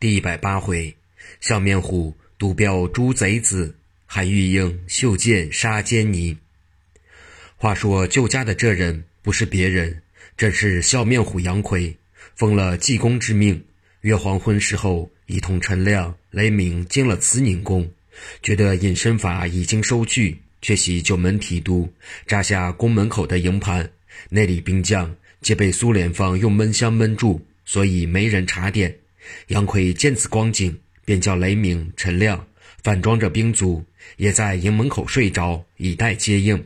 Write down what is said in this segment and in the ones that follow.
第一百八回，笑面虎独标诛贼子，韩玉英袖剑杀奸尼。话说救家的这人不是别人，正是笑面虎杨奎，奉了济公之命，约黄昏时候，一同陈亮、雷鸣进了慈宁宫，觉得隐身法已经收去，却喜九门提督扎下宫门口的营盘，那里兵将皆被苏联方用闷香闷住，所以没人查点。杨奎见此光景，便叫雷鸣、陈亮反装着兵卒，也在营门口睡着，以待接应。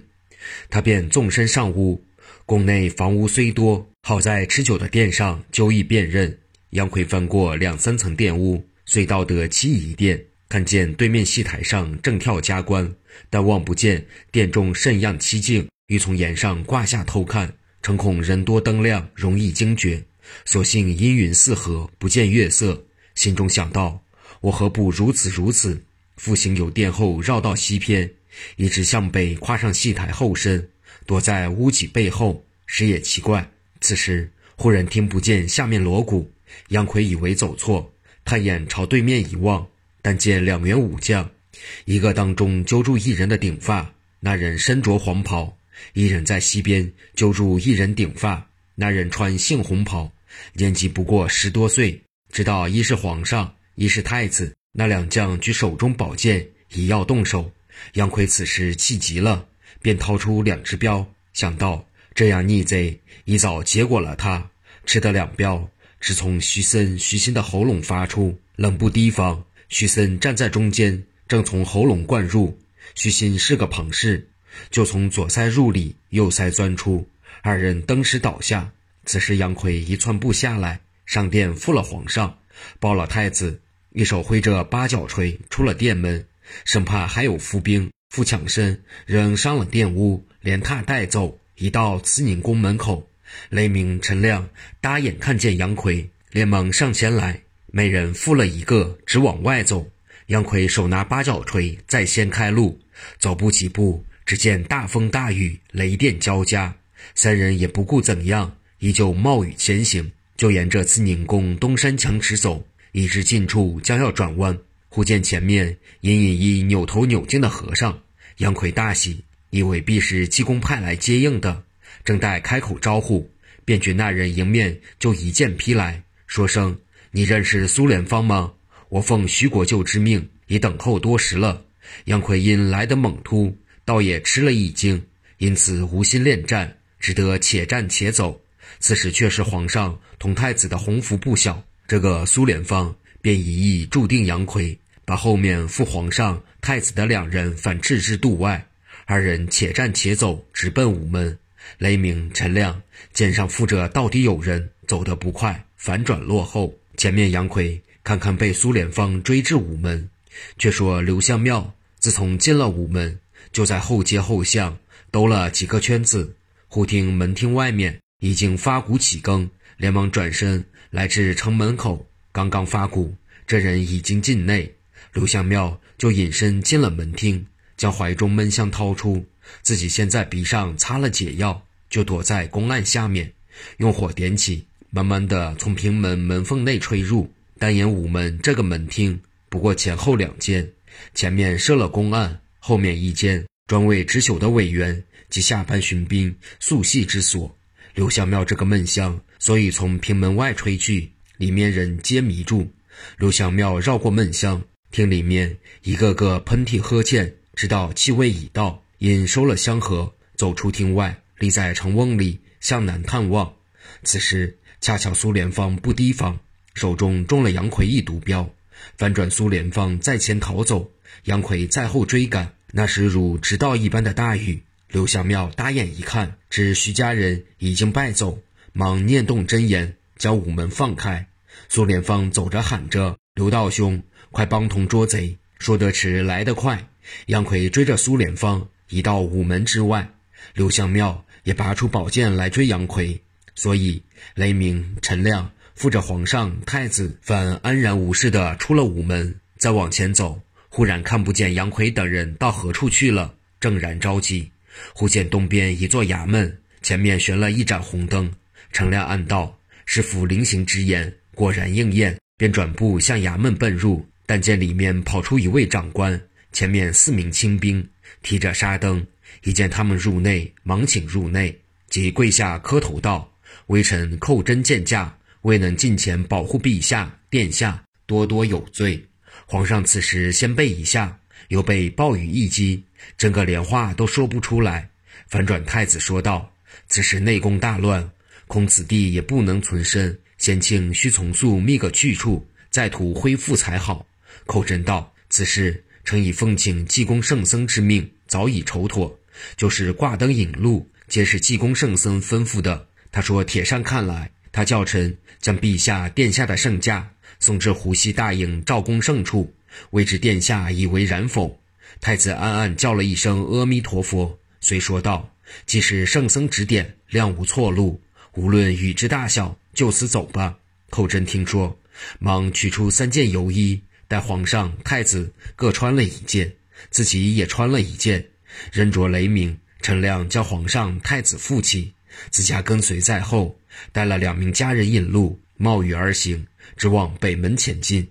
他便纵身上屋，宫内房屋虽多，好在持久的殿上久易辨认。杨奎翻过两三层殿屋，遂到得七仪殿，看见对面戏台上正跳加官，但望不见殿中甚样凄静，欲从檐上挂下偷看，诚恐人多灯亮，容易惊觉。所幸阴云四合，不见月色，心中想到：我何不如此如此？复行有殿后，绕到西偏，一直向北，跨上戏台后身，躲在屋脊背后。时也奇怪，此时忽然听不见下面锣鼓。杨奎以为走错，探眼朝对面一望，但见两员武将，一个当中揪住一人的顶发，那人身着黄袍；一人在西边揪住一人顶发，那人穿杏红袍。年纪不过十多岁，知道一是皇上，一是太子。那两将举手中宝剑，已要动手。杨奎此时气急了，便掏出两只镖，想到这样逆贼，一早结果了他。吃得两镖，直从徐森、徐新的喉咙发出，冷不提防。徐森站在中间，正从喉咙灌入。徐新是个旁氏，就从左腮入里，右腮钻出，二人登时倒下。此时，杨奎一窜步下来，上殿负了皇上，抱了太子，一手挥着八角锤出了殿门，生怕还有伏兵复抢身，仍上了殿屋，连踏带走，一到慈宁宫门口。雷鸣、陈亮搭眼看见杨奎，连忙上前来，每人负了一个，直往外走。杨奎手拿八角锤，在先开路，走不几步，只见大风大雨，雷电交加，三人也不顾怎样。依旧冒雨前行，就沿着慈宁宫东山墙直走，一至近处将要转弯，忽见前面隐隐一扭头扭进的和尚。杨奎大喜，以为必是济公派来接应的，正待开口招呼，便觉那人迎面就一剑劈来，说声：“你认识苏联方吗？我奉徐国舅之命，已等候多时了。”杨奎因来得猛突，倒也吃了一惊，因此无心恋战，只得且战且走。此时却是皇上同太子的鸿福不小，这个苏联方便一意注定杨奎，把后面负皇上、太子的两人反置之度外。二人且战且走，直奔午门。雷鸣、陈亮肩上负着到底有人，走得不快，反转落后。前面杨奎看看被苏联方追至午门，却说刘相庙自从进了午门，就在后街后巷兜了几个圈子，忽听门厅外面。已经发鼓起更，连忙转身来至城门口。刚刚发鼓，这人已经进内。刘相庙就隐身进了门厅，将怀中闷香掏出，自己先在鼻上擦了解药，就躲在公案下面，用火点起，慢慢的从平门门缝内吹入。单眼午门这个门厅不过前后两间，前面设了公案，后面一间专为值守的委员及下班巡兵宿系之所。刘小庙这个闷香，所以从平门外吹去，里面人皆迷住。刘小庙绕过闷香，听里面一个个喷嚏呵欠，知道气味已到，因收了香盒，走出厅外，立在城瓮里向南探望。此时恰巧苏联方不提防，手中中了杨奎一毒镖，反转苏联方在前逃走，杨奎在后追赶。那时如直道一般的大雨。刘相庙打眼一看，知徐家人已经败走，忙念动真言，将午门放开。苏连芳走着喊着：“刘道兄，快帮同捉贼！”说得迟，来得快。杨奎追着苏连芳，已到午门之外。刘相庙也拔出宝剑来追杨奎，所以雷鸣、陈亮扶着皇上、太子，反安然无事的出了午门。再往前走，忽然看不见杨奎等人到何处去了，正然着急。忽见东边一座衙门，前面悬了一盏红灯。程亮暗道：“是府临行之言，果然应验。”便转步向衙门奔入。但见里面跑出一位长官，前面四名清兵提着纱灯，一见他们入内，忙请入内，即跪下磕头道：“微臣寇真见驾，未能近前保护陛下殿下，多多有罪。”皇上此时先备一下，又被暴雨一击，整个连话都说不出来。反转太子说道：“此时内宫大乱，恐此地也不能存身，先请须从速觅个去处，再图恢复才好。”寇真道：“此事臣已奉请济公圣僧之命，早已筹妥。就是挂灯引路，皆是济公圣僧吩咐的。他说帖上看来，他叫臣将陛下殿下的圣驾送至湖西大营赵公圣处，未知殿下以为然否？”太子暗暗叫了一声阿弥陀佛，遂说道：“既是圣僧指点，谅无错路。无论雨之大小，就此走吧。”寇真听说，忙取出三件油衣。待皇上、太子各穿了一件，自己也穿了一件，人着雷鸣。陈亮叫皇上、太子负起，自家跟随在后，带了两名家人引路，冒雨而行，直往北门前进。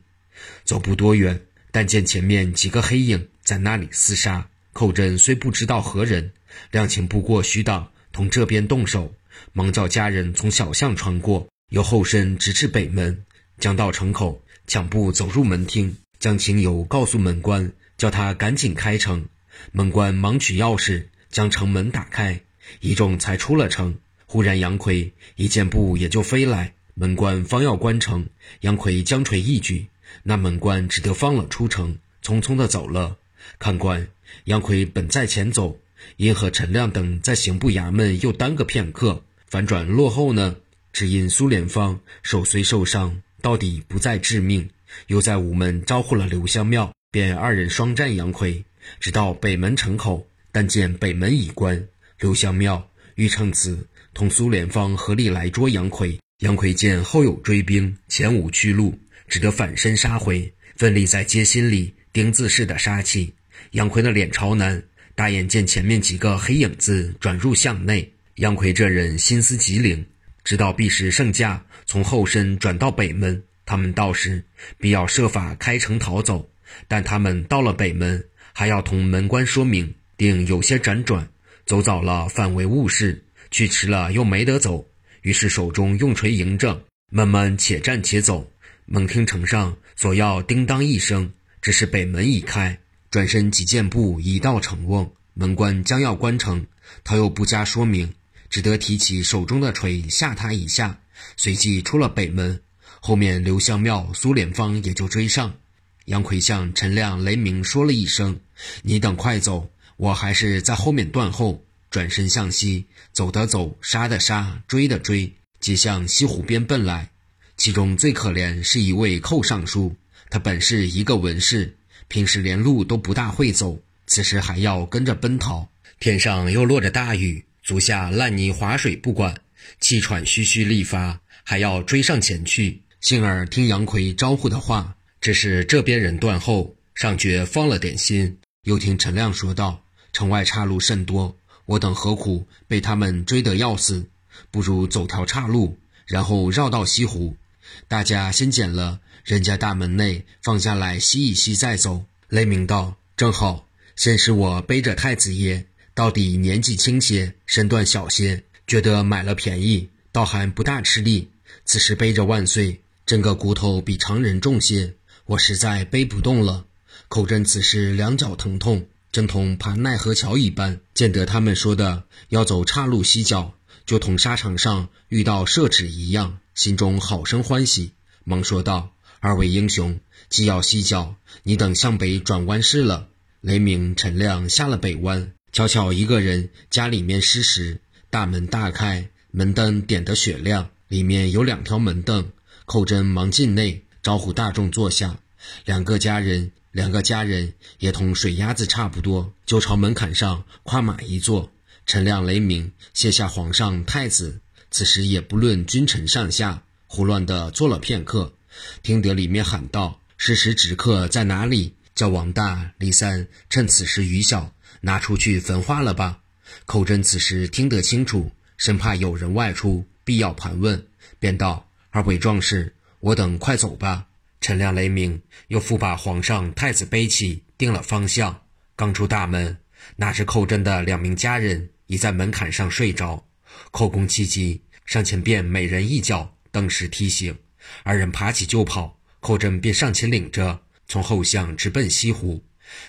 走不多远，但见前面几个黑影在那里厮杀。寇真虽不知道何人，量情不过虚档，同这边动手，忙叫家人从小巷穿过，由后身直至北门，将到城口。抢步走入门厅，将情由告诉门官，叫他赶紧开城。门官忙取钥匙，将城门打开，一众才出了城。忽然杨奎一箭步也就飞来，门官方要关城，杨奎将锤一举，那门官只得放了出城，匆匆的走了。看官，杨奎本在前走，因和陈亮等在刑部衙门又耽搁片刻，反转落后呢？只因苏连方手虽受伤。到底不再致命，又在午门招呼了刘香庙，便二人双战杨奎，直到北门城口，但见北门已关。刘香庙欲趁此同苏连方合力来捉杨奎，杨奎见后有追兵，前无去路，只得反身杀回，奋力在街心里钉子似的杀气。杨奎的脸朝南，大眼见前面几个黑影子转入巷内，杨奎这人心思极灵。知道必是圣驾从后身转到北门，他们到时必要设法开城逃走。但他们到了北门，还要同门官说明，定有些辗转，走早了反为误事，去迟了又没得走。于是手中用锤迎着，慢慢且战且走。猛听城上索要叮当一声，只是北门已开，转身几箭步已到城瓮，门官将要关城，他又不加说明。只得提起手中的锤吓他一下，随即出了北门。后面刘向庙、苏连芳也就追上。杨奎向陈亮、雷鸣说了一声：“你等快走，我还是在后面断后。”转身向西，走的走，杀的杀，追的追，即向西湖边奔来。其中最可怜是一位寇尚书，他本是一个文士，平时连路都不大会走，此时还要跟着奔逃。天上又落着大雨。足下烂泥滑水不管，气喘吁吁力发，还要追上前去。幸而听杨奎招呼的话，只是这边人断后，尚觉放了点心。又听陈亮说道：“城外岔路甚多，我等何苦被他们追得要死？不如走条岔路，然后绕到西湖。大家先捡了人家大门内放下来吸一吸再走。”雷鸣道：“正好，先是我背着太子爷。”到底年纪轻些，身段小些，觉得买了便宜，倒还不大吃力。此时背着万岁，整个骨头比常人重些，我实在背不动了。寇真此时两脚疼痛，正同爬奈何桥一般。见得他们说的要走岔路西脚，就同沙场上遇到射纸一样，心中好生欢喜，忙说道：“二位英雄，既要西角，你等向北转弯是了。”雷鸣、陈亮下了北弯。巧巧一个人，家里面失时，大门大开，门灯点得雪亮，里面有两条门凳。寇真忙进内招呼大众坐下，两个家人，两个家人也同水鸭子差不多，就朝门槛上跨马一坐。陈亮、雷鸣卸下皇上、太子，此时也不论君臣上下，胡乱的坐了片刻，听得里面喊道：“是时止客在哪里？叫王大、李三趁此时雨小。”拿出去焚化了吧。寇真此时听得清楚，生怕有人外出，必要盘问，便道：“二位壮士，我等快走吧。”陈亮雷鸣，又复把皇上、太子背起，定了方向。刚出大门，那是寇真的两名家人已在门槛上睡着。寇公气急，上前便每人一脚，登时踢醒。二人爬起就跑，寇真便上前领着，从后巷直奔西湖。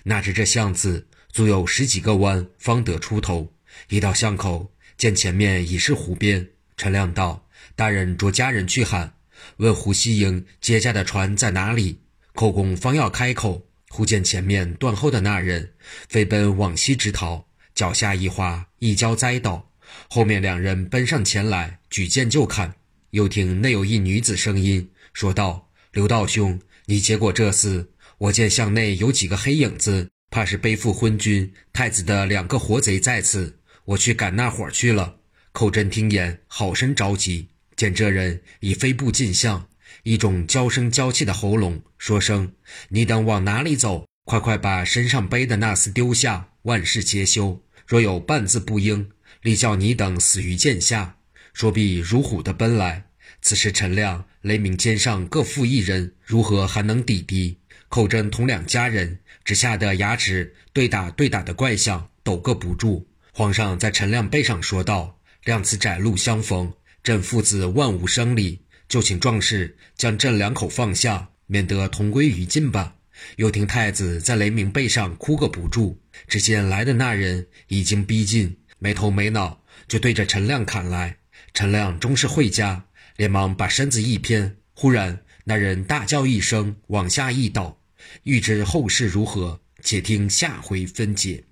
哪知这巷子足有十几个弯，方得出头。一到巷口，见前面已是湖边。陈亮道：“大人着家人去喊，问胡西营接驾的船在哪里。”寇公方要开口，忽见前面断后的那人飞奔往西直逃，脚下一滑，一跤栽倒。后面两人奔上前来，举剑就砍。又听内有一女子声音说道：“刘道兄，你接过这厮？我见巷内有几个黑影子，怕是背负昏君太子的两个活贼在此。我去赶那伙去了。”寇真听言，好生着急。见这人已飞步进巷，一种娇声娇气的喉咙说声：“你等往哪里走？快快把身上背的那厮丢下，万事皆休。若有半字不应，立叫你等死于剑下。”说毕，如虎的奔来。此时陈亮、雷鸣肩上各负一人，如何还能抵敌？寇真同两家人只吓得牙齿对打对打的怪相，抖个不住。皇上在陈亮背上说道。谅此窄路相逢，朕父子万无生理，就请壮士将朕两口放下，免得同归于尽吧。又听太子在雷鸣背上哭个不住。只见来的那人已经逼近，没头没脑就对着陈亮砍来。陈亮终是会家，连忙把身子一偏。忽然那人大叫一声，往下一倒。欲知后事如何，且听下回分解。